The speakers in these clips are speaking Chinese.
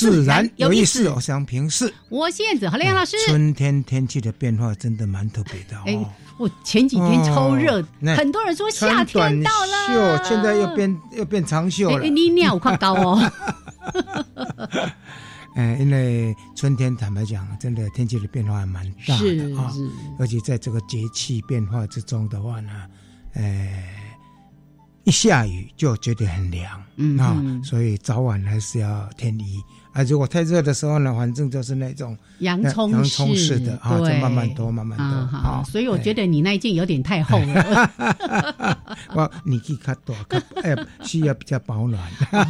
自然有意思，我想平视。我是燕子，好亮老师。春天天气的变化真的蛮特别的哦。我前几天超热，很多人说夏天到了，现在又变又变长袖了。你尿 快到哦。哎，因为春天坦白讲，真的天气的变化还蛮大的啊。而且在这个节气变化之中的话呢，哎，一下雨就觉得很凉啊，所以早晚还是要添衣。啊，如果太热的时候呢，反正就是那种洋葱洋葱式的啊，就慢慢多，慢慢多好。所以我觉得你那一件有点太厚了。我年纪较大，哎，需要比较保暖。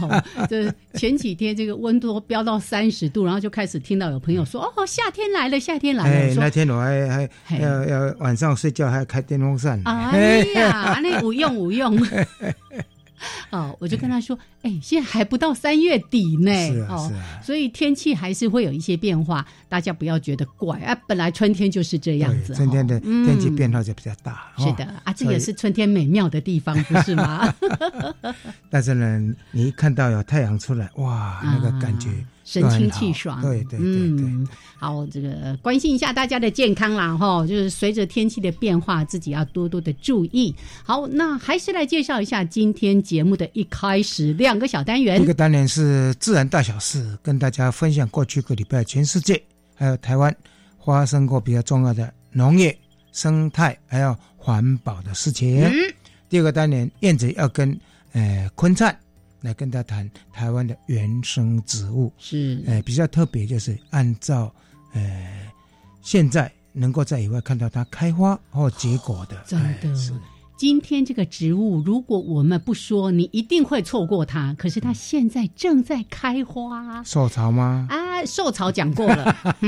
这前几天这个温度飙到三十度，然后就开始听到有朋友说：“哦，夏天来了，夏天来了。”哎，那天我还还要要晚上睡觉还要开电风扇。哎呀，那无用无用。哦，我就跟他说，哎，现在还不到三月底呢是，哦，所以天气还是会有一些变化，大家不要觉得怪啊，本来春天就是这样子，春天的天气变化就比较大，是的啊，这也是春天美妙的地方，不是吗？但是呢，你一看到有太阳出来，哇，那个感觉。神清气爽，对对对对。好，这个关心一下大家的健康啦，哈，就是随着天气的变化，自己要多多的注意。好，那还是来介绍一下今天节目的一开始两个小单元。一个单元是自然大小事，跟大家分享过去个礼拜全世界还有台湾发生过比较重要的农业、生态还有环保的事情。第二个单元，燕子要跟呃坤灿。来跟他谈台湾的原生植物，是，呃，比较特别，就是按照，呃，现在能够在野外看到它开花或结果的，真的。今天这个植物，如果我们不说，你一定会错过它。可是它现在正在开花，受潮吗？啊，受潮讲过了，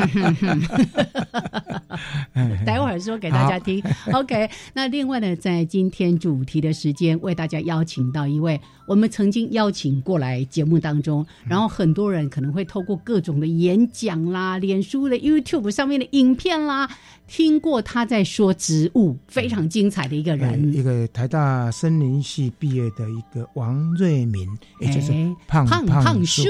待会儿说给大家听。OK，那另外呢，在今天主题的时间，为大家邀请到一位我们曾经邀请过来节目当中，然后很多人可能会透过各种的演讲啦、脸书的 YouTube 上面的影片啦。听过他在说植物，非常精彩的一个人，一个台大森林系毕业的一个王瑞敏，也就是胖胖树，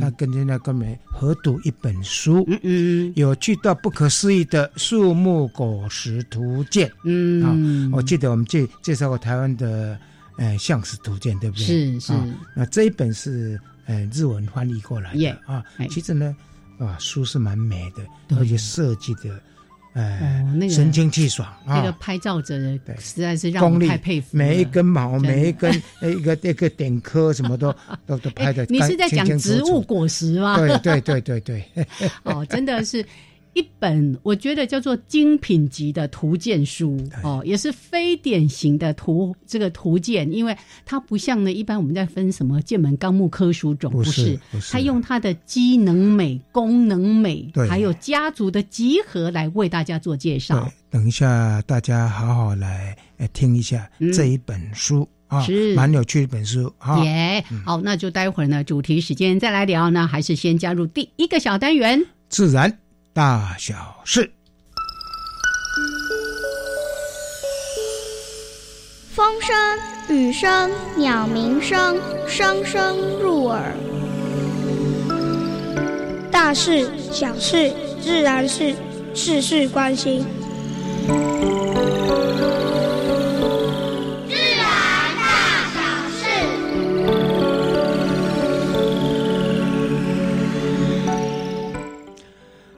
他跟着那个美合读一本书，嗯嗯，有趣到不可思议的树木果实图鉴，嗯，啊，我记得我们介介绍过台湾的呃象石图鉴，对不对？是是，那这一本是呃日文翻译过来的。啊，其实呢，啊书是蛮美的，而且设计的。哎，那个神清气爽啊，那个拍照者实在是让我太佩服。每一根毛，每一根一个一个点颗，什么都 都都拍的。你是在讲植物果实吗？对对对对对。哦，真的是。一本我觉得叫做精品级的图鉴书哦，也是非典型的图这个图鉴，因为它不像呢一般我们在分什么剑门纲目科属种，不是，它用它的机能美、功能美，还有家族的集合来为大家做介绍。等一下，大家好好来听一下这一本书啊，是。蛮有趣的一本书啊。耶，好，那就待会儿呢主题时间再来聊呢，还是先加入第一个小单元。自然。大小事，风声、雨声、鸟鸣声，声声入耳。大事、小事、自然事，事事关心。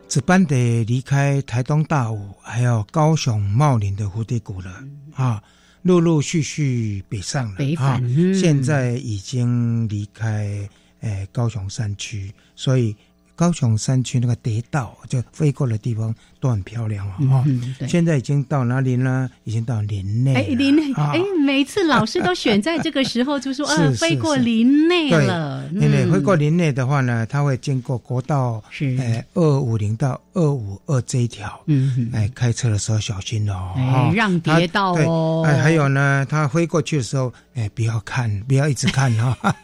值班得离开台东大武，还有高雄茂林的蝴蝶谷了啊，陆陆续续北上了北返，现在已经离开诶高雄山区，所以。高雄山区那个蝶道，就飞过的地方都很漂亮哦。嗯现在已经到哪里呢？已经到林内。哎，林内，哎，每次老师都选在这个时候，就说 呃，飞过林内了。因为飞过林内的话呢，它会经过国道哎二五零到二五二这一条。嗯，哎，开车的时候小心哦。哎，让蝶道哦。哎，还有呢，它飞过去的时候，哎，不要看，不要一直看哈，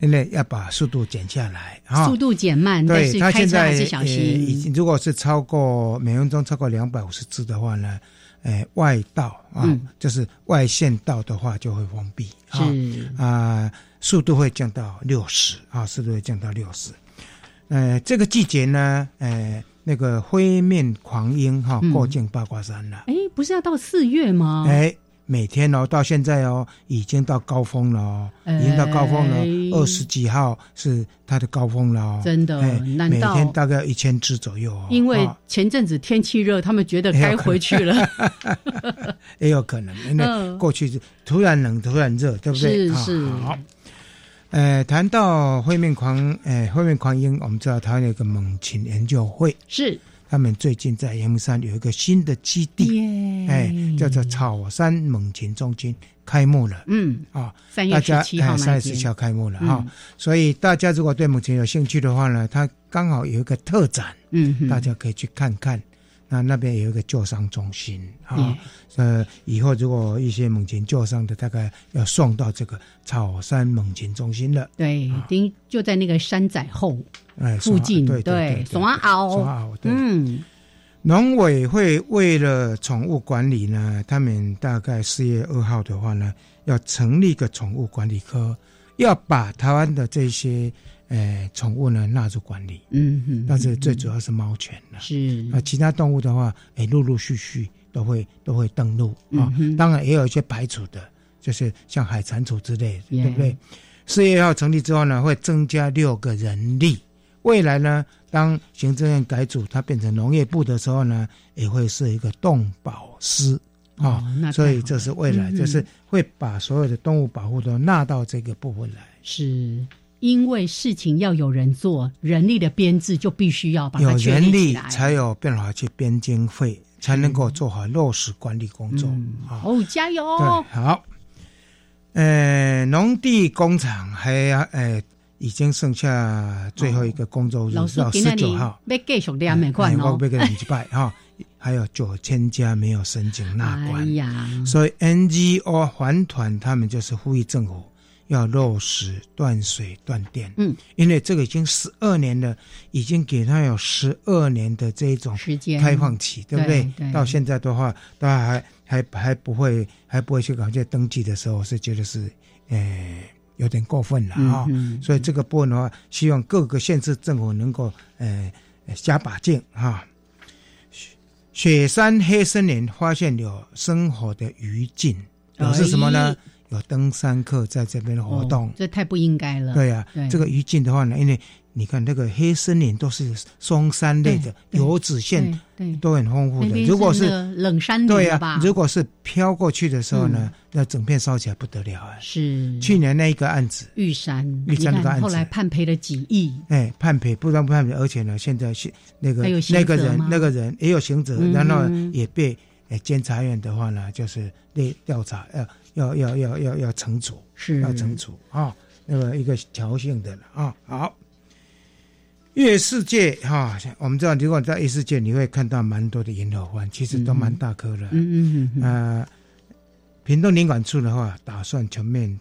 因为要把速度减下来。速度减慢。对他现在已经，如果是超过每分钟超过两百五十字的话呢，诶，外道啊，就是外线道的话就会封闭，啊啊，速度会降到六十啊，速度会降到六十。呃，这个季节呢，呃，那个灰面狂鹰哈过境八卦山了。哎，不是要到四月吗？哎。每天哦，到现在哦，已经到高峰了哦，已经到高峰了。二十几号是它的高峰了哦，真的。难每天大概一千只左右哦？因为前阵子天气热，他们觉得该回去了。也有可能，因为过去是突然冷，突然热，对不对？是是。好，呃，谈到灰面狂，呃，灰面狂鹰，我们知道它有一个猛禽研究会是。他们最近在阳明山有一个新的基地，哎，叫做草山猛禽中心开幕了。嗯啊，三月十七号三月十七号开幕了哈。所以大家如果对猛禽有兴趣的话呢，它刚好有一个特展，嗯，大家可以去看看。那那边有一个救伤中心啊，呃，以后如果一些猛禽救伤的，大概要送到这个草山猛禽中心了。对，丁就在那个山仔后。哎，附近对对，双鳌，双鳌，嗯，农委会为了宠物管理呢，他们大概四月二号的话呢，要成立一个宠物管理科，要把台湾的这些呃宠物呢纳入管理，嗯嗯，但是最主要是猫犬了，是。啊，其他动物的话，哎，陆陆续续都会都会登陆啊，当然也有一些排除的，就是像海蟾蜍之类，对不对？四月一号成立之后呢，会增加六个人力。未来呢，当行政院改组，它变成农业部的时候呢，也会是一个动保司啊，所以这是未来，就是会把所有的动物保护都纳到这个部分来。是因为事情要有人做，人力的编制就必须要把有人力才有办法去编经费，才能够做好落实管理工作啊。哦，加油！对，好。呃，农地工厂还要呃。已经剩下最后一个工作日到十九号，要继续连没关哦。我被个礼拜哈，还有九千家没有申请纳关，呀，所以 NGO 环团他们就是呼吁政府要落实断水断电。嗯，因为这个已经十二年了，已经给他有十二年的这种时间开放期，对不对？到现在的话，大家还还还不会还不会去搞这登记的时候，是觉得是诶。有点过分了啊，所以这个部分的话，希望各个县市政府能够呃加把劲啊。雪山黑森林发现有生活的余烬，表示什么呢？有登山客在这边活动，这太不应该了。对呀，这个余烬的话呢，因为。你看那个黑森林都是松山类的，油脂线都很丰富的。如果是冷山对呀，如果是飘过去的时候呢，那整片烧起来不得了啊！是去年那一个案子，玉山玉山那个案子，后来判赔了几亿。哎，判赔不但不判赔，而且呢，现在是那个那个人那个人也有刑责，然后也被哎监察院的话呢，就是被调查，要要要要要要惩处，是要惩处啊，那个一个调性的了啊，好。月世界哈，我们知道，如果在月世界，你会看到蛮多的银河湾，其实都蛮大颗的。嗯嗯嗯。呃，屏东林管处的话，打算全面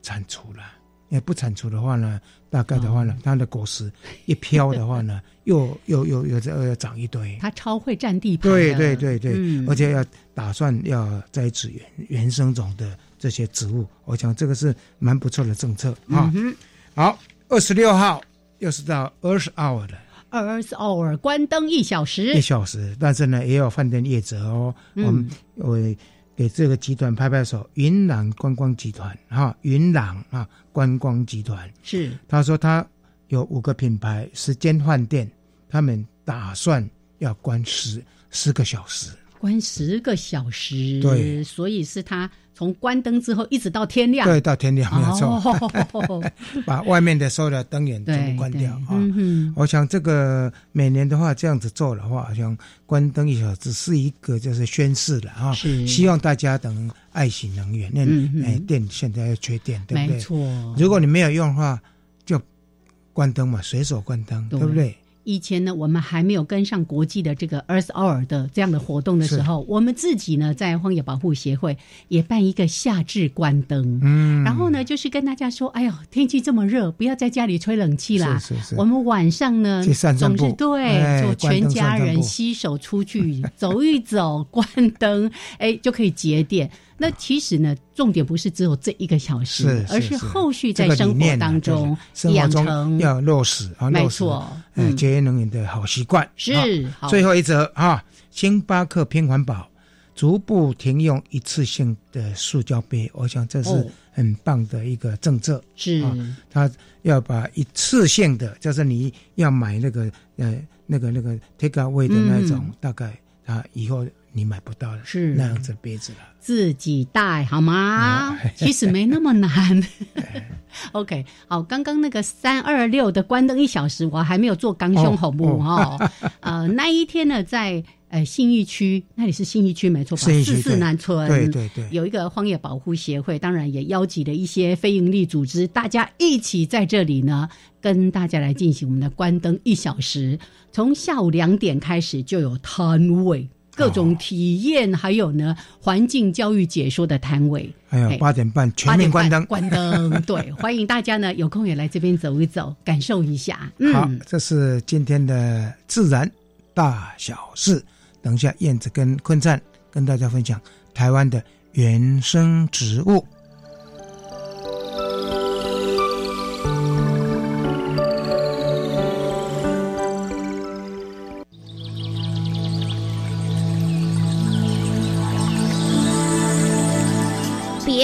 铲除了。也不铲除的话呢，大概的话呢，它的果实一飘的话呢，又又又又又要长一堆。它超会占地盘。对对对对，而且要打算要栽植原原生种的这些植物，我想这个是蛮不错的政策啊。好，二十六号。又是到 Earth Hour 的，二十 hour 关灯一小时，一小时。但是呢，也有饭店业者哦，我们会给这个集团拍拍手。云朗观光集团哈，云朗啊观光集团是，他说他有五个品牌，十间饭店，他们打算要关十十个小时，关十个小时，对，所以是他。从关灯之后一直到天亮，对，到天亮没有错。把外面的所有的灯源全部关掉啊！我想这个每年的话这样子做的话，好像关灯一小时是一个就是宣誓了啊！希望大家等爱惜能源。那哎，电现在要缺电，对不对？没错。如果你没有用的话，就关灯嘛，随手关灯，对不对？以前呢，我们还没有跟上国际的这个 Earth Hour 的这样的活动的时候，我们自己呢在荒野保护协会也办一个夏至关灯，嗯，然后呢就是跟大家说，哎呦，天气这么热，不要在家里吹冷气啦，是是是，我们晚上呢总是对，就全家人携手出去走一走，关灯，哎，就可以节电。那其实呢，重点不是只有这一个小时，而是后续在生活当中养成要落实啊，没错，嗯，节约能源的好习惯是。最后一则啊，星巴克偏环保，逐步停用一次性的塑胶杯，我想这是很棒的一个政策。是，他要把一次性的，就是你要买那个呃那个那个 take away 的那种，大概啊以后。你买不到是那样子杯子了，自己带好吗？其实没那么难。OK，好，刚刚那个三二六的关灯一小时，我还没有做刚胸红布哈。呃，那一天呢，在呃信义区，那里是信义区没错吧？四四南村，对对对，有一个荒野保护协会，当然也邀集了一些非营利组织，大家一起在这里呢，跟大家来进行我们的关灯一小时，从下午两点开始就有摊位。各种体验，还有呢，环境教育解说的摊位。还有八点半全面关灯，关灯。对，欢迎大家呢有空也来这边走一走，感受一下。好，这是今天的自然大小事。等一下，燕子跟坤灿跟大家分享台湾的原生植物。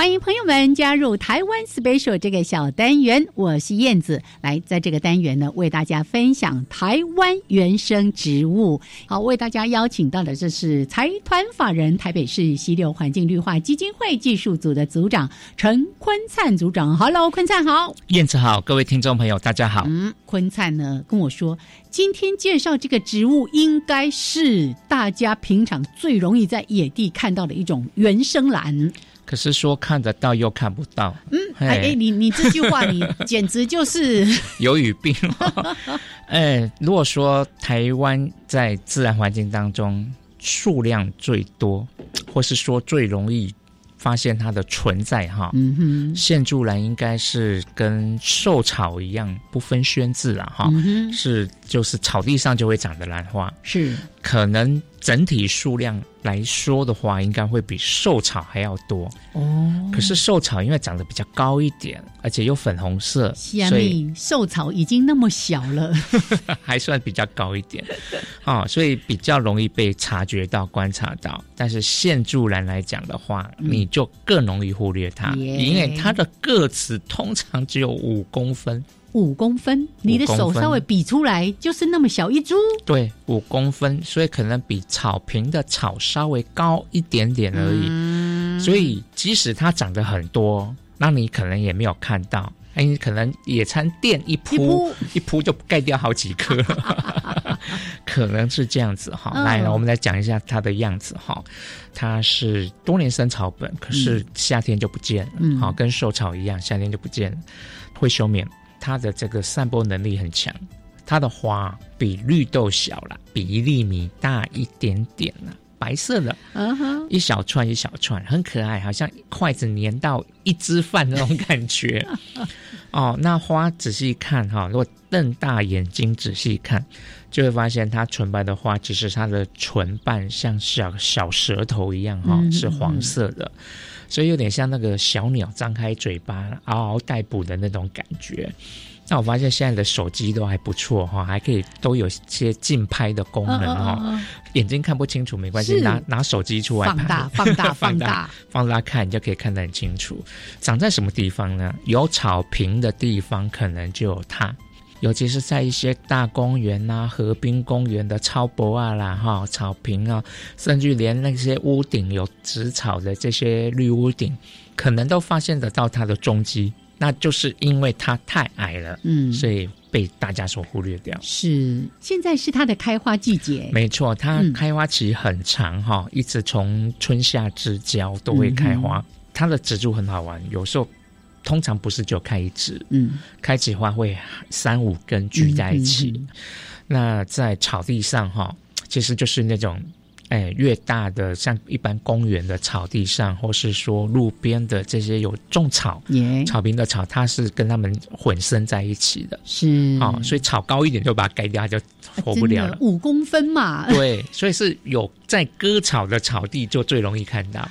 欢迎朋友们加入台湾 Special 这个小单元，我是燕子，来在这个单元呢为大家分享台湾原生植物。好，为大家邀请到的这是财团法人台北市溪流环境绿化基金会技术组的组长陈坤灿组长。Hello，坤灿好，燕子好，各位听众朋友大家好。嗯，坤灿呢跟我说，今天介绍这个植物应该是大家平常最容易在野地看到的一种原生兰。可是说看得到又看不到，嗯，哎，你你这句话你简直就是 有语病。哎，如果说台湾在自然环境当中数量最多，或是说最容易发现它的存在，哈，嗯哼，线柱兰应该是跟兽草一样不分轩字了，哈，是就是草地上就会长的兰花，是可能。整体数量来说的话，应该会比寿草还要多哦。可是寿草因为长得比较高一点，而且又粉红色，所以寿草已经那么小了，还算比较高一点哦，所以比较容易被察觉到、观察到。但是线柱兰来讲的话，你就更容易忽略它，因为它的个子通常只有五公分。五公分，你的手稍微比出来就是那么小一株。对，五公分，所以可能比草坪的草稍微高一点点而已。所以即使它长得很多，那你可能也没有看到。哎，你可能野餐垫一铺一铺就盖掉好几颗，可能是这样子哈。来，我们来讲一下它的样子哈。它是多年生草本，可是夏天就不见了。好，跟寿草一样，夏天就不见了，会休眠。它的这个散播能力很强，它的花比绿豆小了，比一粒米大一点点了，白色的，一小串一小串，很可爱，好像筷子粘到一只饭那种感觉。哦，那花仔细看哈，如果瞪大眼睛仔细看，就会发现它纯白的花，其实它的唇瓣像小小舌头一样哈，是黄色的。所以有点像那个小鸟张开嘴巴嗷嗷待哺的那种感觉。那我发现现在的手机都还不错哈，还可以都有些近拍的功能哈。眼睛看不清楚没关系，拿拿手机出来 放大、放大、放大、放大看，你就可以看得很清楚。长在什么地方呢？有草坪的地方可能就有它，尤其是在一些大公园呐、河滨公园的超薄啊啦哈草坪啊，甚至连那些屋顶有植草的这些绿屋顶，可能都发现得到它的踪迹。那就是因为它太矮了，嗯，所以被大家所忽略掉。是，现在是它的开花季节。没错，它开花期很长哈，一直从春夏之交都会开花。它的植株很好玩，有时候通常不是就开一枝，嗯，开起花会三五根聚在一起。那在草地上哈，其实就是那种。哎，越大的像一般公园的草地上，或是说路边的这些有种草、草坪的草，它是跟它们混生在一起的。是啊，所以草高一点就把它盖掉，它就活不了了。五公分嘛。对，所以是有在割草的草地就最容易看到。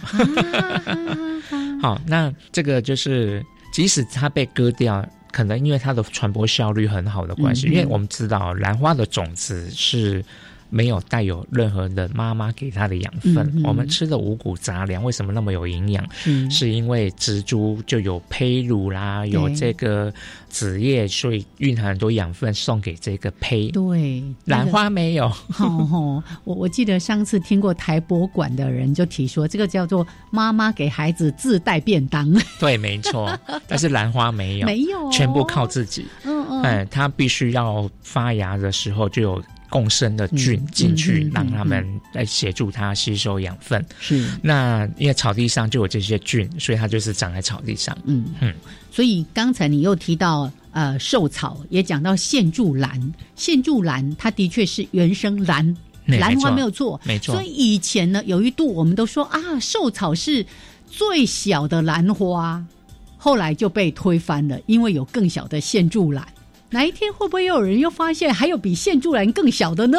好，那这个就是即使它被割掉，可能因为它的传播效率很好的关系，因为我们知道兰花的种子是。没有带有任何的妈妈给它的养分，我们吃的五谷杂粮为什么那么有营养？嗯是因为植株就有胚乳啦，有这个子叶，所以蕴含很多养分送给这个胚。对，兰花没有。哦，我我记得上次听过台博馆的人就提说，这个叫做妈妈给孩子自带便当。对，没错。但是兰花没有，没有，全部靠自己。嗯嗯，哎，它必须要发芽的时候就有。共生的菌进去，让他们来协助它吸收养分。是，那因为草地上就有这些菌，所以它就是长在草地上。嗯嗯。所以刚才你又提到呃寿草，也讲到线柱兰，线柱兰它的确是原生兰兰花没有错，没错。所以以前呢，有一度我们都说啊，寿草是最小的兰花，后来就被推翻了，因为有更小的线柱兰。哪一天会不会又有人又发现还有比线柱兰更小的呢？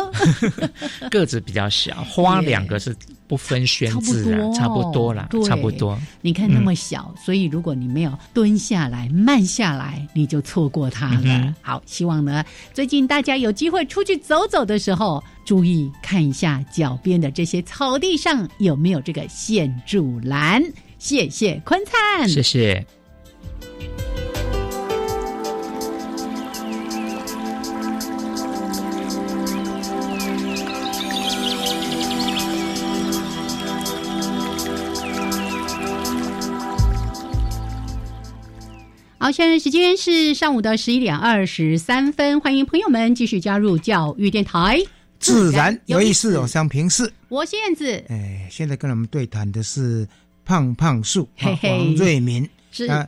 个子比较小，花两个是不分轩轾啊，差不多啦，差不多。你看那么小，所以如果你没有蹲下来、慢下来，你就错过它了。好，希望呢，最近大家有机会出去走走的时候，注意看一下脚边的这些草地上有没有这个线柱兰。谢谢坤灿，谢谢。好，现在时间是上午的十一点二十三分，欢迎朋友们继续加入教育电台，自然有意思，我想平视。我是燕子，哎，现在跟我们对谈的是胖胖树黄瑞明，是。那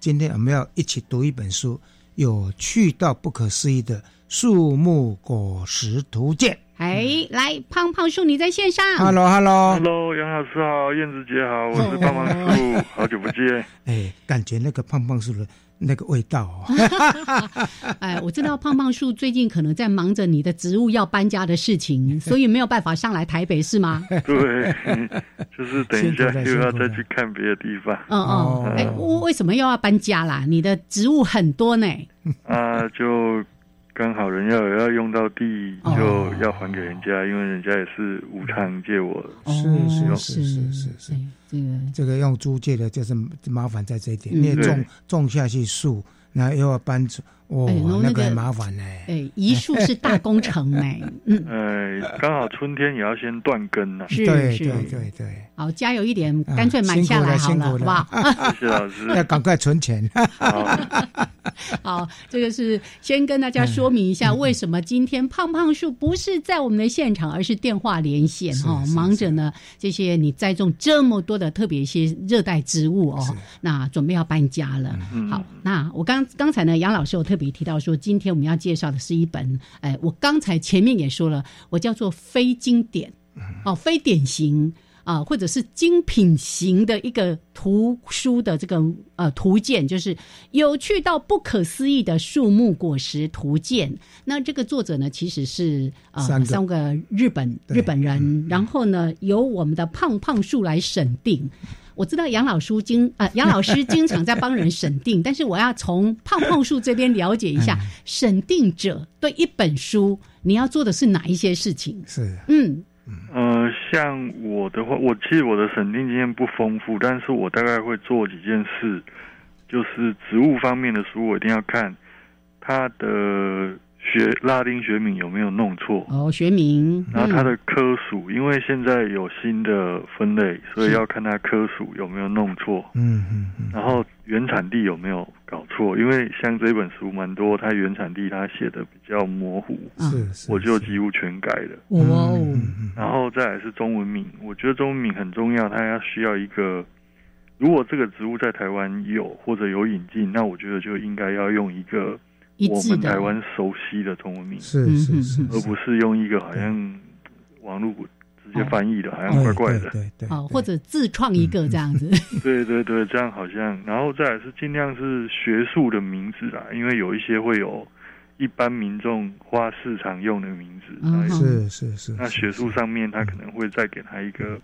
今天我们要一起读一本书，有趣到不可思议的树木果实图鉴。哎，来，胖胖树，你在线上？Hello，Hello，Hello，杨老师好，燕子姐好，我是胖胖树，好久不见。哎，感觉那个胖胖树的那个味道哦。哎，我知道胖胖树最近可能在忙着你的植物要搬家的事情，所以没有办法上来台北，是吗？对，就是等一下又要再去看别的地方。嗯嗯，哎，为什么又要搬家啦？你的植物很多呢。啊，就。刚好人要要用到地，就要还给人家，因为人家也是无偿借我。是是是是是。是，这个这个用租借的，就是麻烦在这一点，你种种下去树，然后又要搬走。哦，那个很麻烦呢。哎，移树是大工程呢。嗯，哎，刚好春天也要先断根呢。是是，对对对。好，加油一点，干脆买下来好了，好不好？谢谢老师。要赶快存钱。好，这个是先跟大家说明一下，为什么今天胖胖树不是在我们的现场，而是电话连线哈，忙着呢。这些你栽种这么多的特别一些热带植物哦，那准备要搬家了。好，那我刚刚才呢，杨老师有特别提到说，今天我们要介绍的是一本，哎，我刚才前面也说了，我叫做非经典，哦，非典型。啊，或者是精品型的一个图书的这个呃图鉴，就是有趣到不可思议的树木果实图鉴。那这个作者呢，其实是啊三个日本日本人，然后呢由我们的胖胖树来审定。我知道杨老叔经啊，杨老师经常在帮人审定，但是我要从胖胖树这边了解一下，审定者对一本书你要做的是哪一些事情？是，嗯，呃，像我的话，我其实我的审定经验不丰富，但是我大概会做几件事，就是植物方面的书，我一定要看它的。学拉丁学名有没有弄错？哦，学名。然后它的科属，因为现在有新的分类，所以要看它科属有没有弄错。嗯嗯嗯。然后原产地有没有搞错？因为像这本书蛮多，它原产地它写的比较模糊，是，我就几乎全改了。哇哦。然后再来是中文名，我觉得中文名很重要，它要需要一个，如果这个植物在台湾有或者有引进，那我觉得就应该要用一个。我们台湾熟悉的中文名是是是，而不是用一个好像网络直接翻译的，好像怪怪的。对对，哦，或者自创一个这样子。对对对，这样好像，然后再来是尽量是学术的名字啦，因为有一些会有一般民众花市场用的名字。是是是，那学术上面他可能会再给他一个。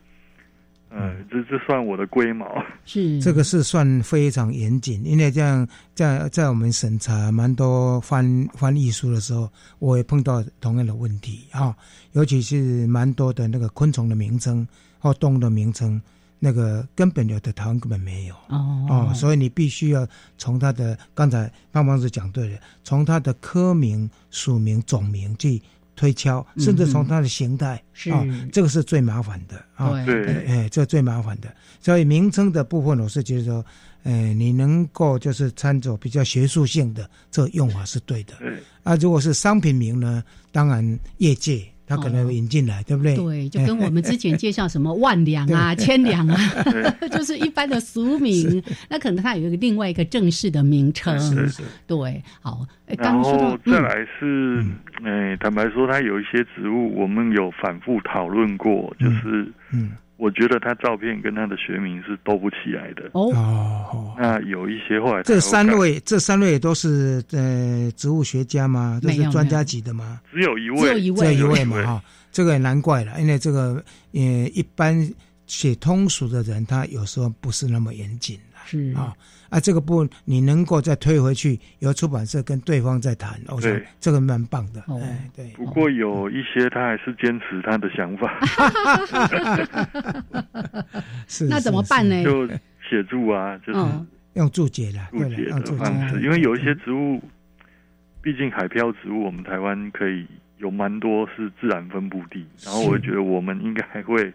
嗯，这这算我的龟毛，是。这个是算非常严谨，因为这样在在我们审查蛮多翻翻译书的时候，我也碰到同样的问题啊，尤其是蛮多的那个昆虫的名称或动物的名称，那个根本有的台湾根本没有哦。哦，所以你必须要从它的刚才胖胖是讲对了，从它的科名、属名、种名去。推敲，甚至从它的形态啊，这个是最麻烦的啊。对，哎，这最麻烦的。所以名称的部分，我是觉得说，哎，你能够就是参照比较学术性的，这用法是对的。啊，如果是商品名呢，当然业界。他可能引进来，对不对？对，就跟我们之前介绍什么万两啊、千两啊，就是一般的俗名。那可能它有一个另外一个正式的名称。是是。对，好。然后再来是，哎，坦白说，它有一些植物，我们有反复讨论过，就是，嗯。我觉得他照片跟他的学名是都不起来的哦。那有一些后来这三位，这三位都是呃植物学家吗？都是专家级的吗？只有一位，只有一位，一位嘛哈。这个也难怪了，因为这个呃一般写通俗的人，他有时候不是那么严谨是啊。啊，这个部分你能够再推回去，由出版社跟对方再谈，我想这个蛮棒的。哎，对。不过有一些他还是坚持他的想法。是。那怎么办呢？就写注啊，就是用注解的注解的方式，因为有一些植物，毕竟海漂植物，我们台湾可以有蛮多是自然分布地，然后我觉得我们应该还会。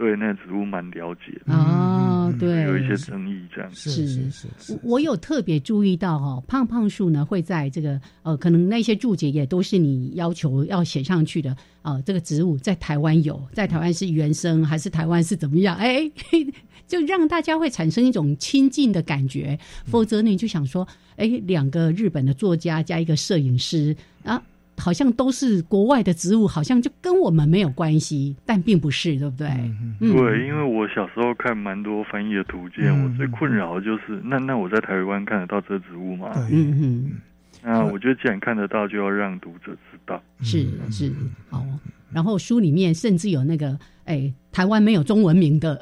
对那植物蛮了解哦，对，有一些争议这样是是是。我有特别注意到哈，胖胖树呢会在这个呃，可能那些注解也都是你要求要写上去的啊。这个植物在台湾有，在台湾是原生还是台湾是怎么样？哎，就让大家会产生一种亲近的感觉。否则你就想说，哎，两个日本的作家加一个摄影师啊。好像都是国外的植物，好像就跟我们没有关系，但并不是，对不对？对，因为我小时候看蛮多翻译的图鉴，我最困扰的就是，那那我在台湾看得到这植物吗？嗯嗯。那我觉得既然看得到，就要让读者知道。是是，好。然后书里面甚至有那个，哎，台湾没有中文名的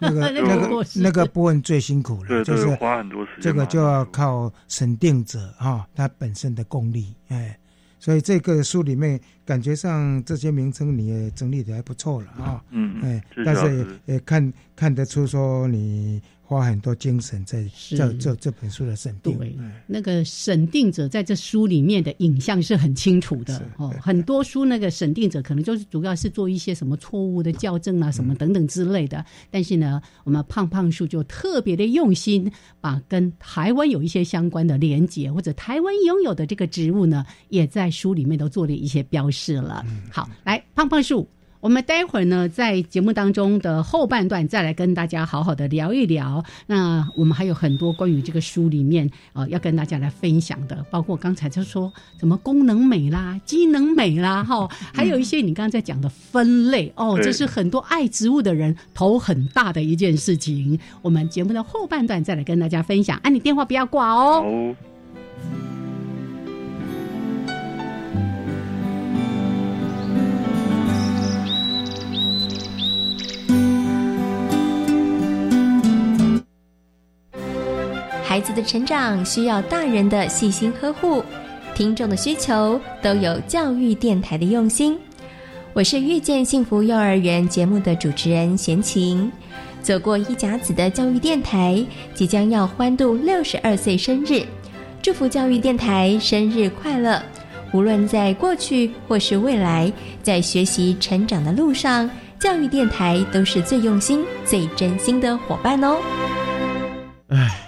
那个 那个那个部分最辛苦了，就是花很多时间。这个就要靠审定者哈，他本身的功力，哎。所以这个书里面，感觉上这些名称你也整理的还不错了啊。嗯，哎，但是也看看得出说你。花很多精神在这这这本书的审定，对，那个审定者在这书里面的影像是很清楚的哦。很多书那个审定者可能就是主要是做一些什么错误的校正啊，什么等等之类的。但是呢，我们胖胖树就特别的用心，把跟台湾有一些相关的连接，或者台湾拥有的这个植物呢，也在书里面都做了一些标示了。好，来胖胖树。我们待会儿呢，在节目当中的后半段再来跟大家好好的聊一聊。那我们还有很多关于这个书里面呃，要跟大家来分享的，包括刚才就说什么功能美啦、机能美啦，哈，还有一些你刚刚在讲的分类哦，这是很多爱植物的人头很大的一件事情。我们节目的后半段再来跟大家分享，啊，你电话不要挂哦。孩子的成长需要大人的细心呵护，听众的需求都有教育电台的用心。我是遇见幸福幼儿园节目的主持人贤琴。走过一甲子的教育电台即将要欢度六十二岁生日，祝福教育电台生日快乐！无论在过去或是未来，在学习成长的路上，教育电台都是最用心、最真心的伙伴哦。唉。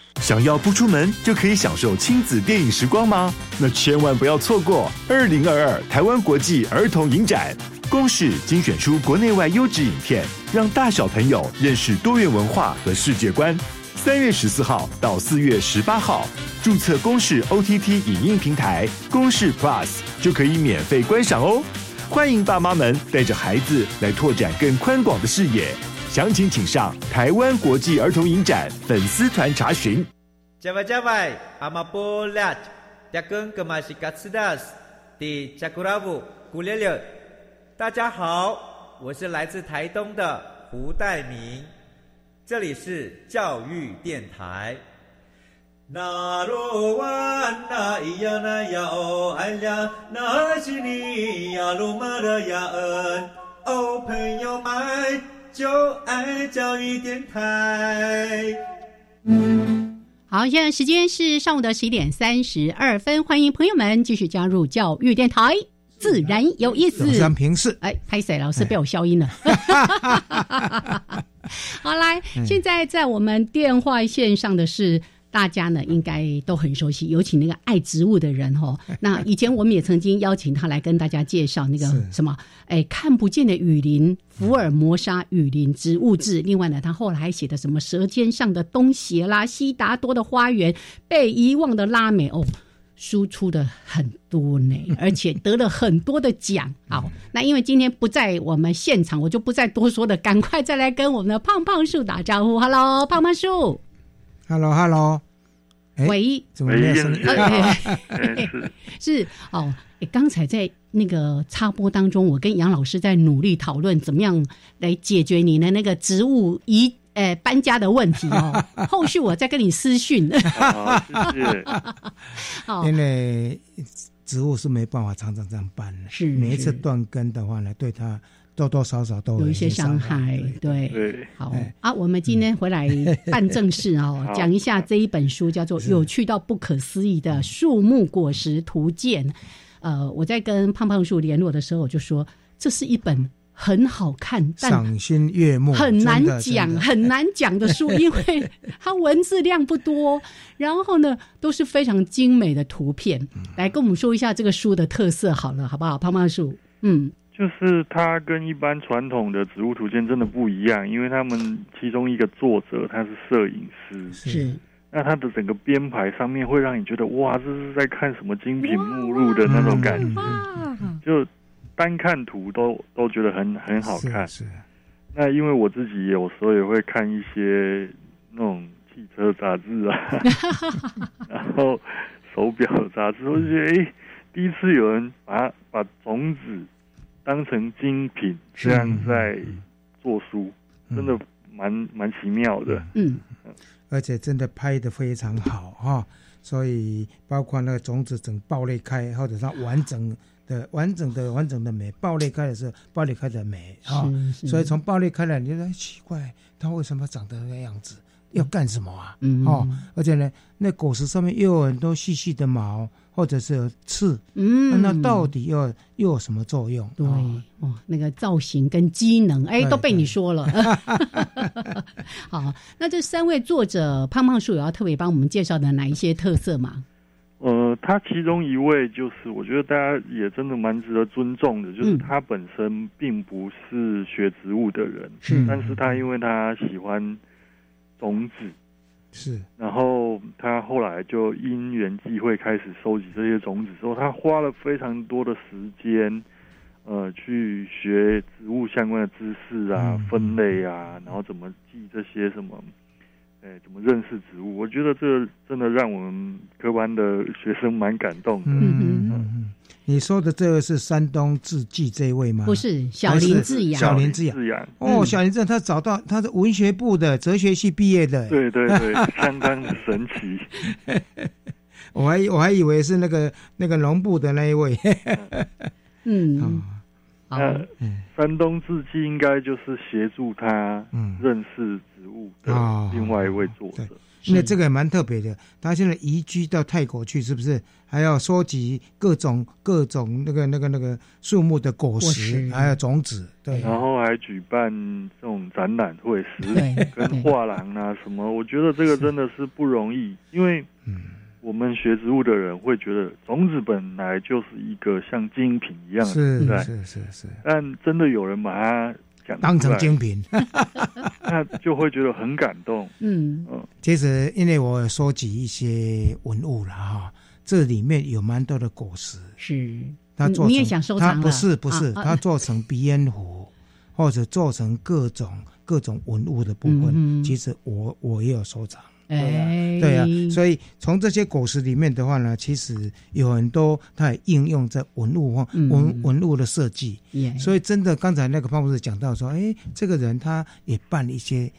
想要不出门就可以享受亲子电影时光吗？那千万不要错过二零二二台湾国际儿童影展，公视精选出国内外优质影片，让大小朋友认识多元文化和世界观。三月十四号到四月十八号，注册公视 OTT 影音平台公视 Plus 就可以免费观赏哦。欢迎爸妈们带着孩子来拓展更宽广的视野。详情请上台湾国际儿童影展粉丝团查询。加外加外，阿玛波拉，扎根格玛西卡斯达斯，迪加古拉布古列列。大家好，我是来自台东的胡代明，这里是教育电台。那罗哇那咿呀那呀哦哎呀，那是你呀鲁玛的呀恩哦，朋友们。就爱教育电台。好，现在时间是上午的十一点三十二分，欢迎朋友们继续加入教育电台，自然有意思。自平视，哎，拍谁老师被我消音了。好，来，现在在我们电话线上的是。大家呢应该都很熟悉，尤其那个爱植物的人哈。那以前我们也曾经邀请他来跟大家介绍那个什么，哎，看不见的雨林，福尔摩沙雨林植物志。另外呢，他后来还写的什么《舌尖上的东邪》啦，《悉达多的花园》，被遗忘的拉美哦，输出的很多呢，而且得了很多的奖。好，那因为今天不在我们现场，我就不再多说了，赶快再来跟我们的胖胖树打招呼。Hello，胖胖树。Hello，Hello，喂，怎么没有声音？是哦，刚才在那个插播当中，我跟杨老师在努力讨论怎么样来解决你的那个植物移诶搬家的问题哦。后续我再跟你私讯。因为植物是没办法常常这样搬的，是每一次断根的话呢，对它。多多少少都有一些伤害，对，好啊。我们今天回来办正事哦，讲一下这一本书，叫做《有趣到不可思议的树木果实图鉴》。呃，我在跟胖胖树联络的时候，我就说这是一本很好看、赏心悦目、很难讲、很难讲的书，因为 它文字量不多，然后呢都是非常精美的图片。来跟我们说一下这个书的特色，好了，好不好？胖胖树，嗯。就是它跟一般传统的植物图鉴真的不一样，因为他们其中一个作者他是摄影师，是。那他的整个编排上面会让你觉得哇，这是在看什么精品目录的那种感觉，就单看图都都觉得很很好看。是那因为我自己有时候也会看一些那种汽车杂志啊，然后手表杂志，我就觉得哎，第一次有人把把种子。当成精品这样在做书，真的蛮蛮奇妙的。嗯，而且真的拍的非常好哈，所以包括那个种子整爆裂开，或者它完整的、完整的、完整的美，爆裂开的时候爆裂开的美啊。所以从爆裂开来，你就奇怪，它为什么长得那个样子？要干什么啊？嗯哦，而且呢，那果实上面又有很多细细的毛，或者是刺，嗯，那到底又又有什么作用？对，哦，那个造型跟机能，哎，都被你说了。好，那这三位作者，胖胖树有要特别帮我们介绍的哪一些特色吗？呃，他其中一位就是，我觉得大家也真的蛮值得尊重的，就是他本身并不是学植物的人，是，但是他因为他喜欢。种子是，然后他后来来就因缘际会开始收集这些种子之后，他花了非常多的时间，呃，去学植物相关的知识啊、分类啊，然后怎么记这些什么。哎，怎么认识植物？我觉得这真的让我们科班的学生蛮感动的。嗯嗯嗯，你说的这个是山东志记这位吗？不是，小林志阳。小林志阳。哦，小林志阳，他找到他是文学部的哲学系毕业的。对对对，相当神奇。我还我还以为是那个那个农部的那一位。嗯。那山东志记应该就是协助他认识植物的另外一位作者。那这个也蛮特别的，他现在移居到泰国去，是不是还要收集各种各种那个那个那个树木的果实，还有种子？对，然后还举办这种展览会、石跟画廊啊什么。我觉得这个真的是不容易，因为嗯。我们学植物的人会觉得种子本来就是一个像精品一样的存在，是是是。但真的有人把它讲当成精品，那就会觉得很感动。嗯嗯。其实因为我收集一些文物了哈，这里面有蛮多的果实。是。他做你也想收藏？他不是不是，他做成鼻烟壶，或者做成各种各种文物的部分。其实我我也有收藏。哎，对啊，所以从这些果实里面的话呢，其实有很多它也应用在文物方文文物的设计。所以真的，刚才那个胖博士讲到说，哎，这个人他也办一些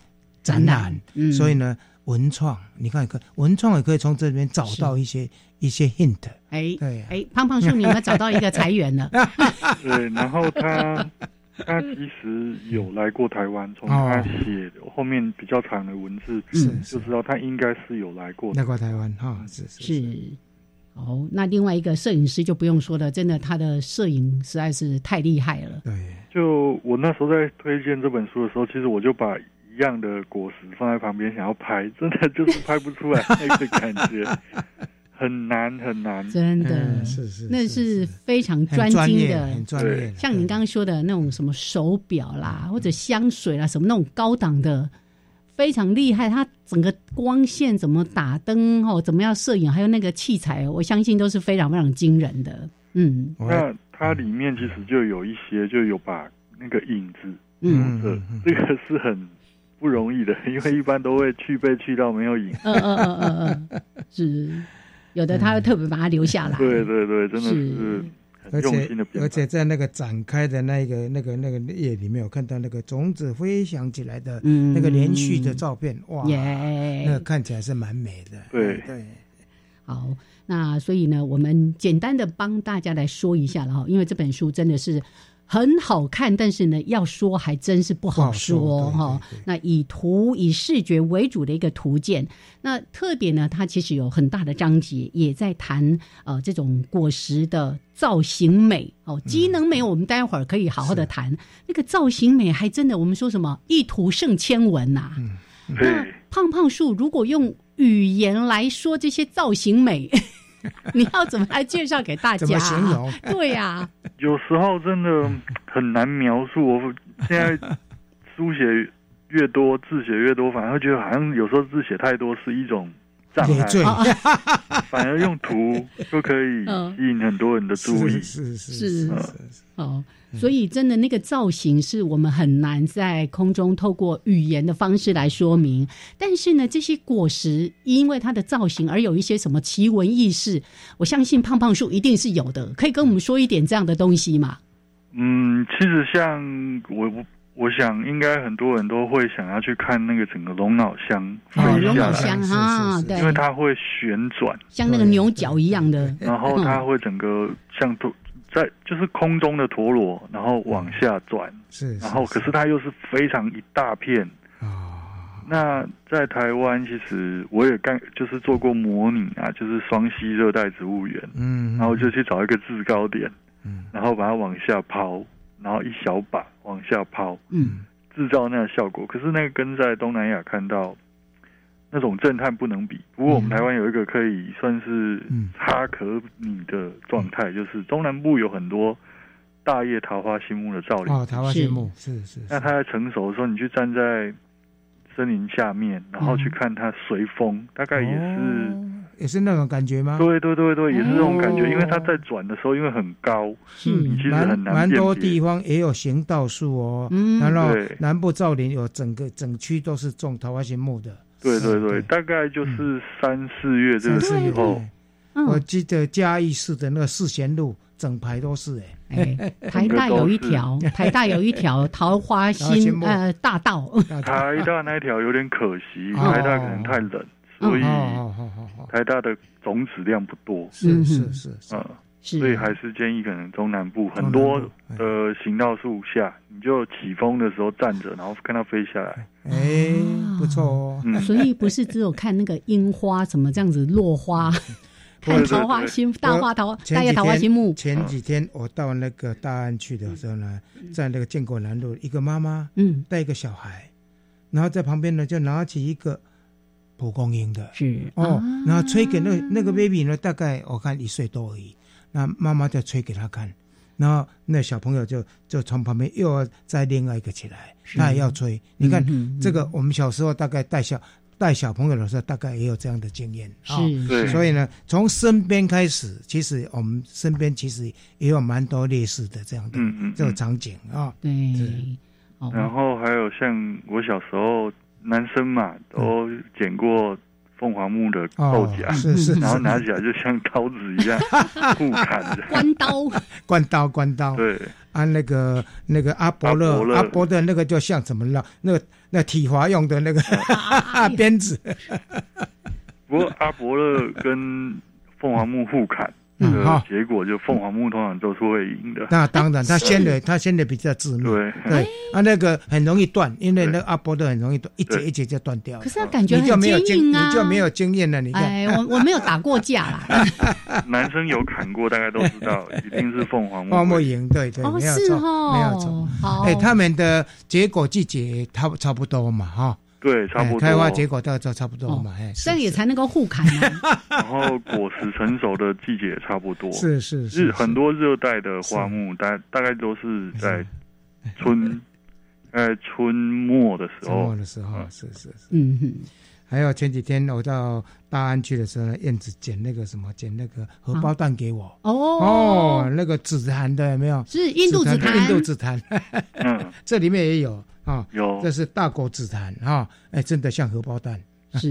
展览，所以呢，文创，你看可文创也可以从这边找到一些一些 hint。哎，对，哎，胖胖叔，你们找到一个财源了。对，然后他。他其实有来过台湾，从他写后面比较长的文字，就知道他应该是有来过。来过台湾哈，是是。哦，那另外一个摄影师就不用说了，真的他的摄影实在是太厉害了。对，就我那时候在推荐这本书的时候，其实我就把一样的果实放在旁边，想要拍，真的就是拍不出来那个感觉。很难很难，真的是是，那是非常专精的，很专业。像你刚刚说的那种什么手表啦，或者香水啦，什么那种高档的，非常厉害。它整个光线怎么打灯哦，怎么样摄影，还有那个器材，我相信都是非常非常惊人的。嗯，那它里面其实就有一些，就有把那个影子，嗯，这个是很不容易的，因为一般都会去被去到没有影。嗯嗯嗯嗯嗯，是。有的他会特别把它留下来，对对对，真的是很用心的。而且在那个展开的那个那个那个页里面，有看到那个种子飞翔起来的那个连续的照片，哇，那个看起来是蛮美的。对对，好，那所以呢，我们简单的帮大家来说一下了哈，因为这本书真的是。很好看，但是呢，要说还真是不好说哈。那以图以视觉为主的一个图鉴，那特别呢，它其实有很大的章节，也在谈呃这种果实的造型美哦，机能美，我们待会儿可以好好的谈。那个造型美还真的，我们说什么一图胜千文呐。那胖胖树如果用语言来说这些造型美。你要怎么来介绍给大家？怎么形容？对呀，有时候真的很难描述。我现在书写越多，字写越多，反而会觉得好像有时候字写太多是一种障碍。反而用图就可以吸引很多人的注意。是是是是哦。所以，真的那个造型是我们很难在空中透过语言的方式来说明。但是呢，这些果实因为它的造型而有一些什么奇闻异事，我相信胖胖树一定是有的。可以跟我们说一点这样的东西吗？嗯，其实像我，我想应该很多人都会想要去看那个整个龙脑箱哦，龙脑香哈，对，因为它会旋转，像那个牛角一样的，然后它会整个像都。在就是空中的陀螺，然后往下转，是，然后可是它又是非常一大片啊。那在台湾，其实我也干，就是做过模拟啊，就是双溪热带植物园，嗯，然后就去找一个制高点，嗯，然后把它往下抛，然后一小把往下抛，嗯，制造那个效果。可是那个跟在东南亚看到。那种震撼不能比。不过我们台湾有一个可以算是哈可米的状态，就是中南部有很多大叶桃花心木的造林。哦，桃花心木是是。那它在成熟的时候，你去站在森林下面，然后去看它随风，大概也是也是那种感觉吗？对对对对，也是这种感觉，因为它在转的时候，因为很高，嗯，其实很难蛮多地方也有行道树哦，嗯，然后南部造林有整个整区都是种桃花心木的。对对对，大概就是三四月这个时候，我记得嘉义市的那个四贤路整排都是哎，台大有一条，台大有一条桃花心 呃大道，台大那一条有点可惜，台大可能太冷，所以台大的种子量不多，是是是，嗯。所以还是建议，可能中南部很多的行道树下，你就起风的时候站着，然后看它飞下来。哎，不错哦。所以不是只有看那个樱花怎么这样子落花，看桃花心大花桃大叶桃花心木。前几天我到那个大安去的时候呢，在那个建国南路，一个妈妈嗯。带一个小孩，然后在旁边呢就拿起一个蒲公英的，是。哦，然后吹给那那个 baby 呢，大概我看一岁多而已。那妈妈就吹给他看，然后那小朋友就就从旁边又要再另外一个起来，他也要吹。你看这个，我们小时候大概带小带小朋友的时候，大概也有这样的经验啊。所以呢，从身边开始，其实我们身边其实也有蛮多类似的这样的这种场景啊。对。然后还有像我小时候，男生嘛都剪过。凤凰木的豆荚，是是，然后拿起来就像刀子一样 互砍的，关刀，关刀，关刀。对，按那个那个阿伯勒，阿伯的那个就像怎么了？那个那体罚用的那个 鞭子。不过阿伯勒跟凤凰木互砍。的结果就凤凰木通常都是会赢的。那当然，他 先的他先的比较致命。对对，啊，那个很容易断，因为那阿波的很容易断，一节一节就断掉。可是他感觉你就没有经你就没有经验了。你看，哎，我我没有打过架啦。男生有砍过，大概都知道，一定是凤凰木。凤凰木赢，对对，没有错，没有错。哎，他们的结果季节差差不多嘛，哈。对，差不多。开花结果大概差不多嘛，哎，这样也才能够互砍呢。然后果实成熟的季节也差不多。是是是，很多热带的花木，大大概都是在春，在 春末的时候。末的时候，是是是。嗯哼。还有前几天我到大安去的时候，燕子捡那个什么，捡那个荷包蛋给我。哦哦，那个紫檀的有没有？是印度紫檀。印度紫檀。嗯，这里面也有。啊，有，这是大果紫檀啊，哎，真的像荷包蛋。是，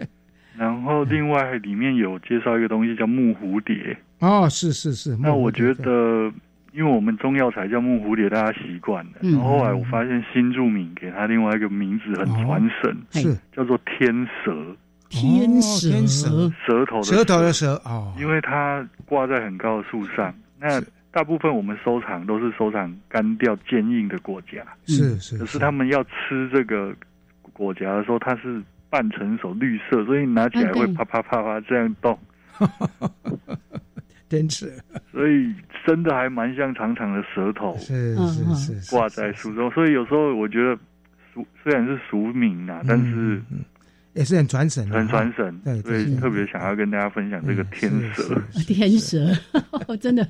然后另外里面有介绍一个东西叫木蝴蝶。哦，是是是。那我觉得，因为我们中药材叫木蝴蝶，大家习惯了。然后后来我发现新著名给它另外一个名字很传神，是叫做天蛇。天蛇，天蛇，舌头的舌头的蛇哦，因为它挂在很高的树上。那大部分我们收藏都是收藏干掉坚硬的果荚，是是。可是他们要吃这个果荚的时候，它是半成熟绿色，所以拿起来会啪啪啪啪这样动。真是，所以真的还蛮像长长的舌头，是是是挂在树中。所以有时候我觉得俗虽然是俗名啊，但是。也是很传神，很传神，对，所以特别想要跟大家分享这个天蛇，天蛇，真的，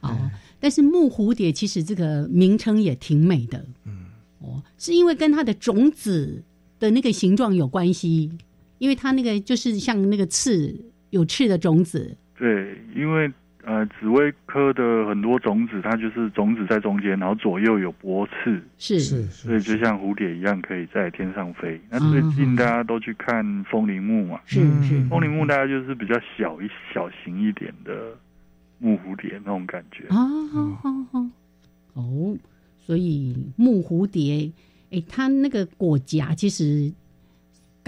哦，但是木蝴蝶其实这个名称也挺美的，嗯，哦，是因为跟它的种子的那个形状有关系，因为它那个就是像那个刺有刺的种子，对，因为。呃，紫薇科的很多种子，它就是种子在中间，然后左右有波刺，是。是，所以就像蝴蝶一样，可以在天上飞。那最近大家都去看风铃木嘛，是是，风铃木大家就是比较小一小型一点的木蝴蝶那种感觉。啊，好好好，哦，所以木蝴蝶，哎，它那个果荚其实。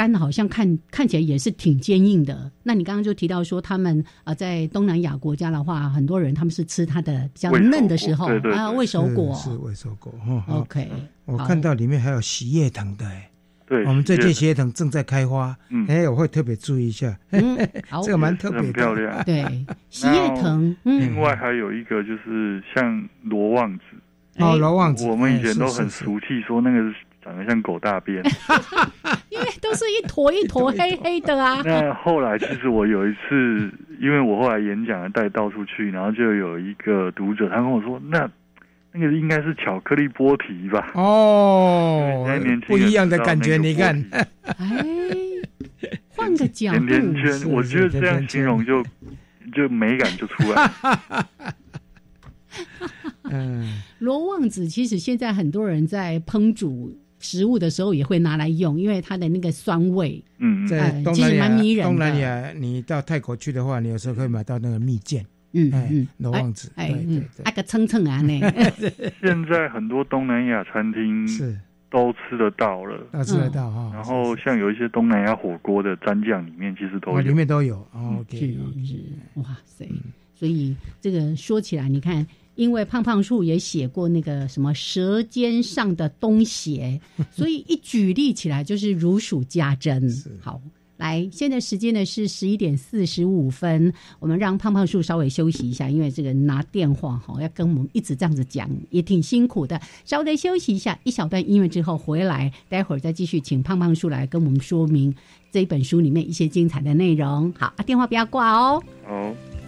干好像看看起来也是挺坚硬的。那你刚刚就提到说，他们啊，在东南亚国家的话，很多人他们是吃它的比较嫩的时候啊，未熟果是未熟果。OK，我看到里面还有喜叶藤的，对，我们最近喜叶藤正在开花，嗯哎，我会特别注意一下。这个蛮特别，很漂亮。对，喜叶藤。另外还有一个就是像罗望子，哦，罗望子，我们以前都很俗气说那个。长得像狗大便，因为都是一坨一坨黑黑的啊。那后来其实我有一次，因为我后来演讲带到处去，然后就有一个读者他跟我说，那那个应该是巧克力波皮吧？哦，不一样的感觉，你看。哎 换个角度，甜甜圈，我觉得这样形容就就美感就出来。嗯，罗望子其实现在很多人在烹煮食物的时候也会拿来用，因为它的那个酸味，嗯，在东南亚，东南亚你到泰国去的话，你有时候可以买到那个蜜饯。嗯嗯，罗望子，哎，那个蹭蹭啊那。现在很多东南亚餐厅是都吃得到了，吃得到哈。然后像有一些东南亚火锅的蘸酱里面其实都有，里面都有。OK，哇塞，所以这个说起来，你看。因为胖胖树也写过那个什么舌尖上的东邪，所以一举例起来就是如数家珍。好，来，现在时间呢是十一点四十五分，我们让胖胖树稍微休息一下，因为这个拿电话哈要跟我们一直这样子讲，也挺辛苦的。稍微休息一下，一小段音乐之后回来，待会儿再继续请胖胖树来跟我们说明这一本书里面一些精彩的内容。好，电话不要挂哦。好。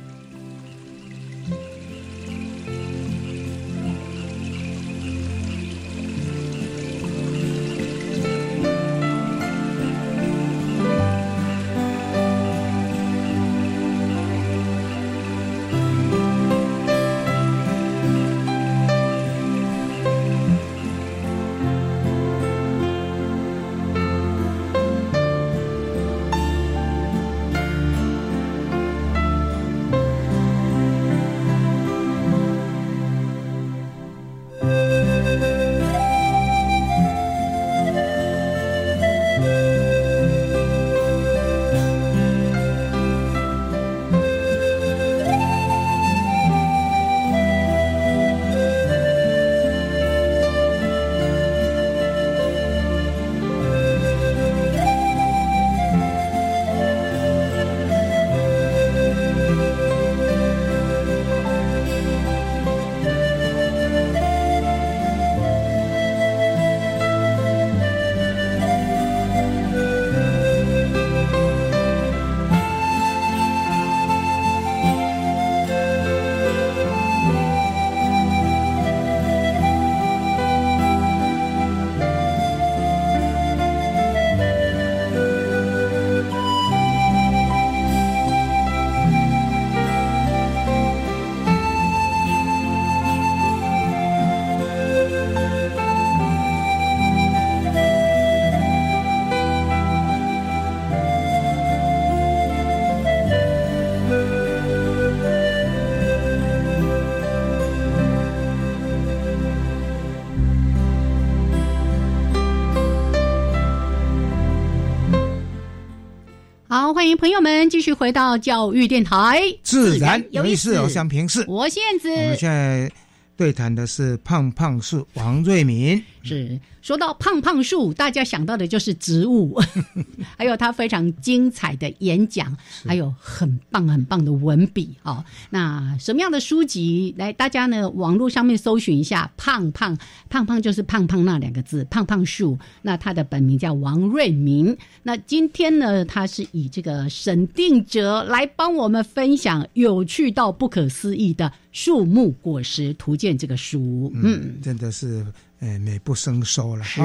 欢迎朋友们继续回到教育电台，自然有意思，我想平视。我现在我们现在对谈的是胖胖是王瑞敏，是。说到胖胖树，大家想到的就是植物，还有他非常精彩的演讲，还有很棒很棒的文笔哦。那什么样的书籍？来，大家呢网络上面搜寻一下“胖胖胖胖”，就是“胖胖”那两个字，“胖胖树”。那他的本名叫王瑞明。那今天呢，他是以这个沈定哲来帮我们分享有趣到不可思议的树木果实图鉴这个书。嗯，真的是。哎，美不胜收了。是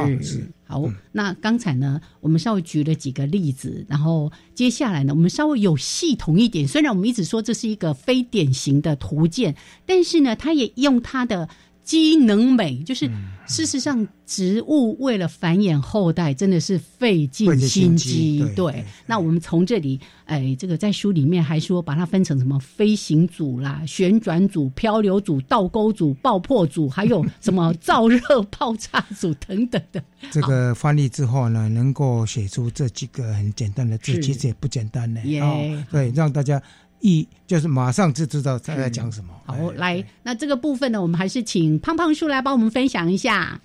好，那刚才呢，我们稍微举了几个例子，然后接下来呢，我们稍微有系统一点。虽然我们一直说这是一个非典型的图鉴，但是呢，他也用他的。机能美，就是事实上，植物为了繁衍后代，真的是费尽心机。对，那我们从这里，哎，这个在书里面还说，把它分成什么飞行组啦、旋转组、漂流组、倒钩组、爆破组，还有什么燥热爆炸组等等的。这个翻译之后呢，能够写出这几个很简单的字，其实也不简单呢。哦，对，让大家。一就是马上就知道他在讲什么。好，来，那这个部分呢，我们还是请胖胖叔来帮我们分享一下。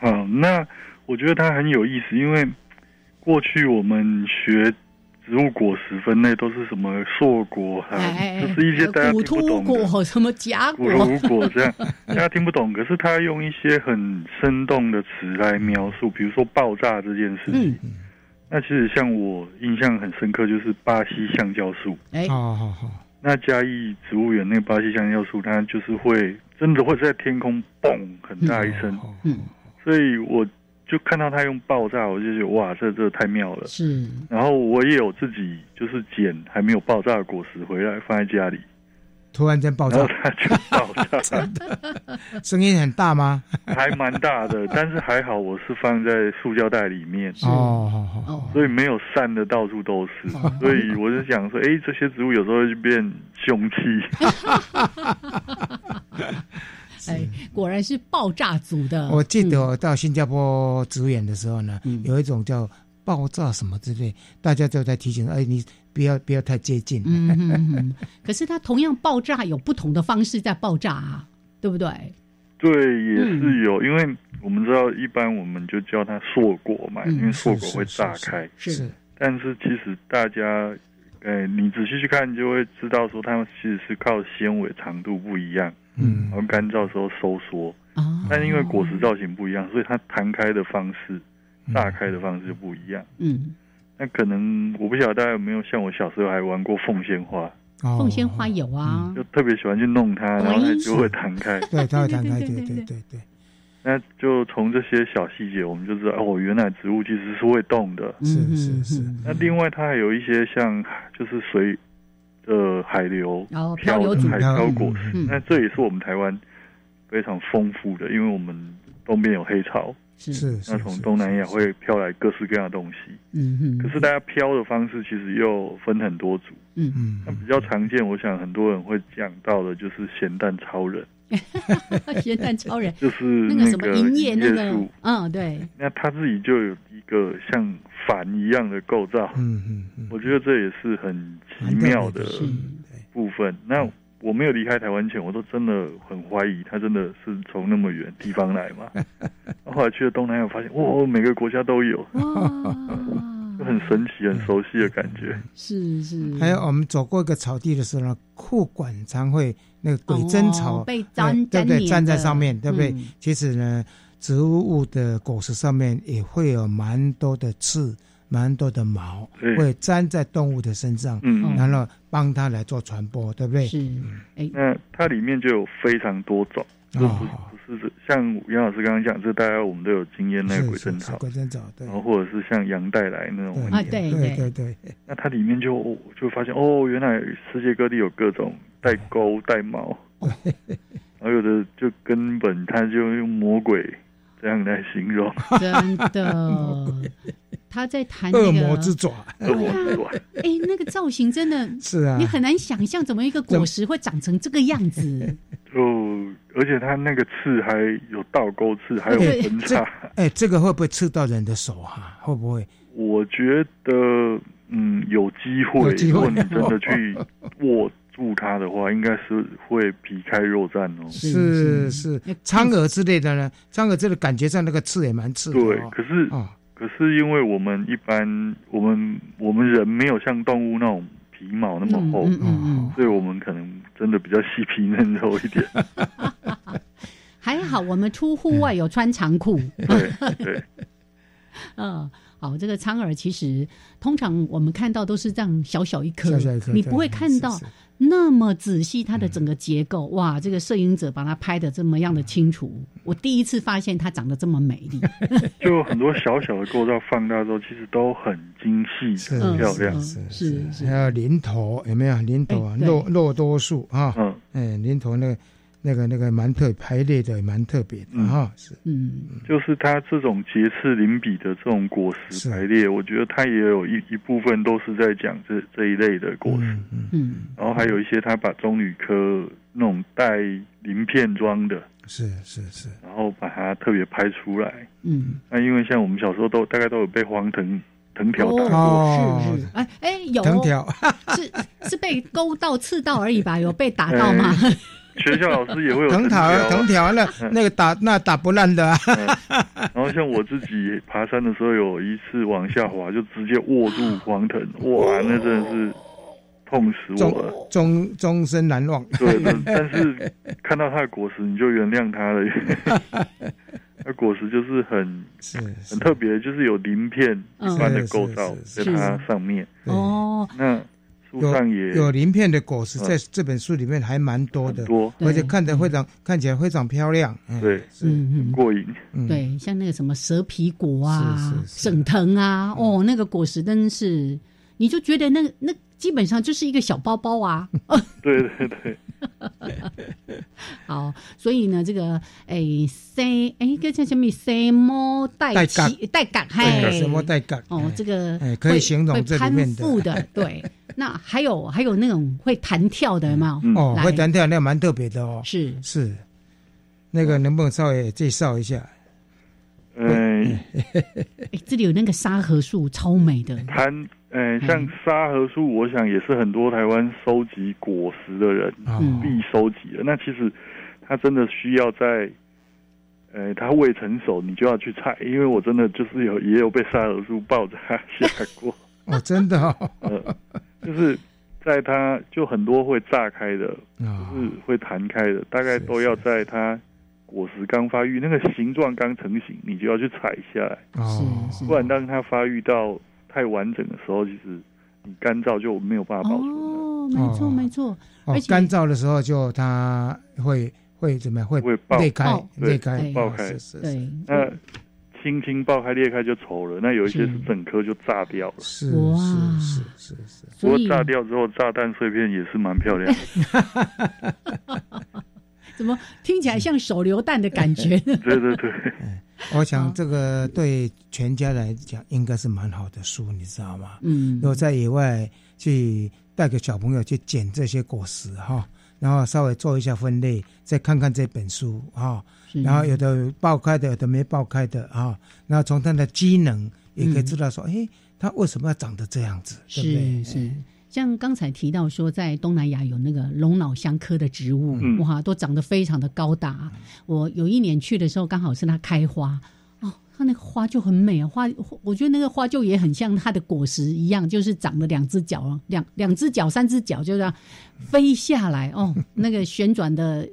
好，那我觉得它很有意思，因为过去我们学植物果实分类都是什么硕果，就是一些大家听不懂果，什么假果、古果这样，大家听不懂。可是他用一些很生动的词来描述，比如说爆炸这件事情。那其实像我印象很深刻，就是巴西橡胶树。哎，好好好。那嘉义植物园那个巴西橡胶树，它就是会真的会在天空嘣很大一声。嗯。所以我就看到它用爆炸，我就觉得哇，这这太妙了。是。然后我也有自己就是捡还没有爆炸的果实回来放在家里，突然间爆炸，它就爆炸，声音很大吗？还蛮大的，但是还好我是放在塑胶袋里面哦，所以没有散的到处都是。所以我就想说，哎，这些植物有时候就变凶器。哎，果然是爆炸组的。我记得我到新加坡植园的时候呢，有一种叫爆炸什么之类，大家就在提醒哎，你不要不要太接近。嗯可是它同样爆炸有不同的方式在爆炸啊，对不对？对，也是有，因为我们知道一般我们就叫它硕果嘛，因为硕果会炸开。是。但是其实大家，哎，你仔细去看就会知道，说它们其实是靠纤维长度不一样。嗯，然后干燥时候收缩，但因为果实造型不一样，所以它弹开的方式、炸开的方式就不一样。嗯，那可能我不晓得大家有没有像我小时候还玩过凤仙花？凤仙花有啊，就特别喜欢去弄它，然后它就会弹开。对，它会弹开，对对对对。那就从这些小细节，我们就知道哦，原来植物其实是会动的。是是是。那另外它还有一些像，就是水。的海流，然后漂流海漂果实，那这也是我们台湾非常丰富的，因为我们东边有黑潮，是。是那从东南亚会飘来各式各样的东西，嗯嗯，可是大家飘的方式其实又分很多组，嗯。嗯，那比较常见，我想很多人会讲到的就是咸蛋超人，咸蛋超人。就是那个什么银叶那个，嗯对，那他自己就有一个像帆一样的构造，嗯嗯嗯，我觉得这也是很。奇妙的部分。那我没有离开台湾前，我都真的很怀疑他真的是从那么远地方来嘛。后来去了东南亚，发现哇，每个国家都有，就很神奇、很熟悉的感觉。是是。还有我们走过一个草地的时候呢，库管常会那个鬼针草被粘，对不对？粘在上面，对不对？其实呢，植物的果实上面也会有蛮多的刺。蛮多的毛会粘在动物的身上，嗯，然后帮它来做传播，对不对？是，哎，那它里面就有非常多种，不不是像杨老师刚刚讲，这大家我们都有经验，那个鬼针草，鬼针草，对，然后或者是像羊带来那种，啊，对对对。对，那它里面就就发现哦，原来世界各地有各种带钩带毛，然后有的就根本它就用魔鬼这样来形容，真的。他在谈恶魔之爪，恶魔之爪。哎，那个造型真的是啊，你很难想象怎么一个果实会长成这个样子。就而且它那个刺还有倒钩刺，还有分叉。哎，这个会不会刺到人的手啊？会不会？我觉得，嗯，有机会。如果你真的去 握住它的话，应该是会皮开肉绽哦。是是，苍耳之类的呢？苍耳这个感觉上那个刺也蛮刺的。对，可是啊。可是因为我们一般我们我们人没有像动物那种皮毛那么厚，嗯所以我们可能真的比较细皮嫩肉一点。还好我们出户外有穿长裤。对 对。嗯，好，这个苍耳其实通常我们看到都是这样小小一颗，你不会看到。那么仔细，它的整个结构，哇！这个摄影者把它拍的这么样的清楚，我第一次发现它长得这么美丽。就很多小小的构造放大之后，其实都很精细、很漂亮。是是，还有鳞头有没有？鳞头啊，肉肉多素啊，嗯，哎，鳞头那个。那个那个蛮特排列的，蛮特别的哈，是。嗯，就是它这种节刺鳞比的这种果实排列，我觉得它也有一一部分都是在讲这这一类的果实，嗯，然后还有一些他把棕榈科那种带鳞片装的，是是是，然后把它特别拍出来，嗯，那因为像我们小时候都大概都有被黄藤藤条打过，是是，哎哎有藤条。是是被勾到刺到而已吧？有被打到吗？学校老师也会有藤条，藤条那那个打那打不烂的。然后像我自己爬山的时候，有一次往下滑，就直接握住黄藤，哇，那真的是痛死我了，终终身难忘。对，但是看到它的果实，你就原谅它了。那 果实就是很是很特别，就是有鳞片一般的构造在它上面。哦，那。树上也有鳞片的果实，在这本书里面还蛮多的，多，而且看得非常看起来非常漂亮。对，嗯嗯，过瘾。对，像那个什么蛇皮果啊、沈藤啊，哦，那个果实真是，你就觉得那那基本上就是一个小包包啊。对 对对。好，所以呢，这个诶，C 诶，该叫什么 C 摸带起带杆，嘿，什么带杆？哦，这个可以形容这里面的。对，那还有还有那种会弹跳的有？哦，会弹跳那蛮特别的哦。是是，那个能不能稍微介绍一下？嗯，这里有那个沙河树，超美的。弹。嗯，像沙河树，我想也是很多台湾收集果实的人必收集的。那其实它真的需要在，呃，它未成熟，你就要去采。因为我真的就是有也有被沙河树抱着下过。哦，真的，呃，就是在它就很多会炸开的，就是会弹开的，大概都要在它果实刚发育，那个形状刚成型，你就要去采下来。哦，不然当它发育到。太完整的时候，其实你干燥就没有办法保存哦，没错没错。而且干燥的时候，就它会会怎么样？会会裂开裂开爆开。对，那轻轻爆开裂开就丑了。那有一些是整颗就炸掉了。是是是是是。不过炸掉之后，炸弹碎片也是蛮漂亮的。怎么听起来像手榴弹的感觉？对对对。我想这个对全家来讲应该是蛮好的书，你知道吗？嗯，如果在野外去带个小朋友去捡这些果实哈，然后稍微做一下分类，再看看这本书哈，然后有的爆开的，有的没爆开的啊，然后从它的机能也可以知道说，哎，它为什么要长得这样子？是是。像刚才提到说，在东南亚有那个龙脑香科的植物，哇，都长得非常的高大。我有一年去的时候，刚好是它开花，哦，它那个花就很美啊，花，我觉得那个花就也很像它的果实一样，就是长了两只脚，两两只脚、三只脚，就这样飞下来，哦，那个旋转的。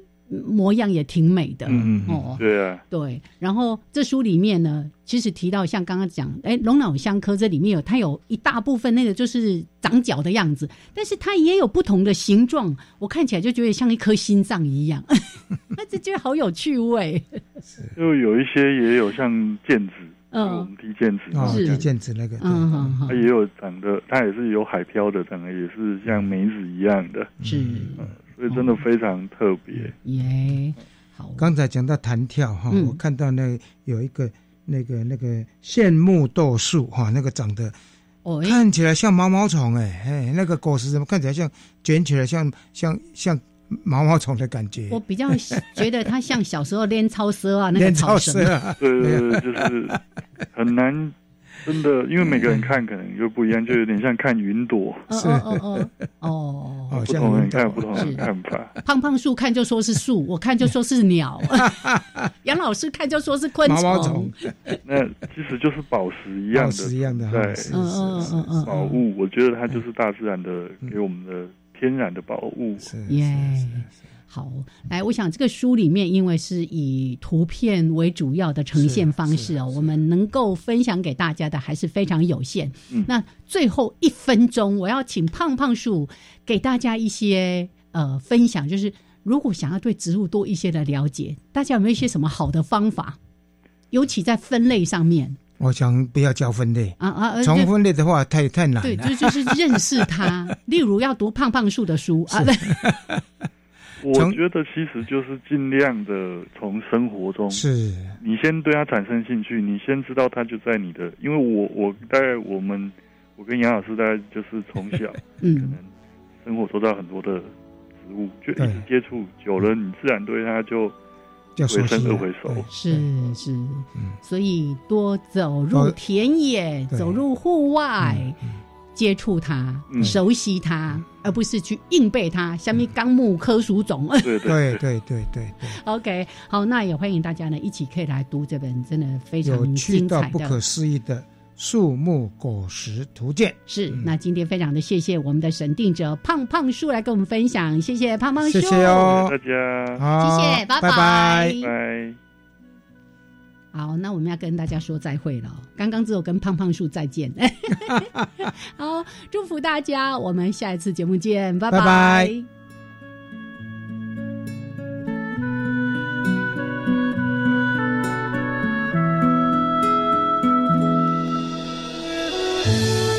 模样也挺美的，嗯哦，对啊，对。然后这书里面呢，其实提到像刚刚讲，哎，龙脑香科这里面有它有一大部分那个就是长角的样子，但是它也有不同的形状，我看起来就觉得像一颗心脏一样，那这觉得好有趣味。就有一些也有像剑子，嗯，我们踢剑子，踢剑子那个，嗯，它也有长得，它也是有海漂的，长得也是像梅子一样的，是。所以真的非常特别耶！好，刚才讲到弹跳哈，我看到那有一个那个那个线木豆树哈，那个长得哦，看起来像毛毛虫哎哎，那个果实怎么看起来像卷起来像像像毛毛虫的感觉？我比较觉得它像小时候 练超蛇啊，那个超蛇啊，对对对，就是很难。真的，因为每个人看可能就不一样，就有点像看云朵。是哦哦 哦，不同人看不同的看法。胖胖树看就说是树，我看就说是鸟。杨老师看就说是昆虫。那其实就是宝石一样的，一样的，对，嗯嗯嗯嗯，宝物。我觉得它就是大自然的给我们的天然的宝物。是耶。好，来，我想这个书里面，因为是以图片为主要的呈现方式哦，我们能够分享给大家的还是非常有限。那最后一分钟，我要请胖胖树给大家一些呃分享，就是如果想要对植物多一些的了解，大家有没有一些什么好的方法？尤其在分类上面，我想不要教分类啊啊，从分类的话太太难了。对，就就是认识它，例如要读胖胖树的书啊。我觉得其实就是尽量的从生活中，是。你先对它产生兴趣，你先知道它就在你的，因为我我大概我们我跟杨老师大概就是从小，嗯，可能生活周遭很多的植物，就一直接触久了，你自然对它就回生而回熟，是是，所以多走入田野，走入户外。接触它，熟悉它，而不是去硬背它。下面纲目科属种，对对对。对对。OK，好，那也欢迎大家呢一起可以来读这本真的非常精彩的、不可思议的树木果实图鉴。是，那今天非常的谢谢我们的审定者胖胖叔来跟我们分享，谢谢胖胖树，谢谢哦，大家，好，谢谢，拜。拜拜。好，那我们要跟大家说再会了。刚刚只有跟胖胖树再见。好，祝福大家，我们下一次节目见，拜拜。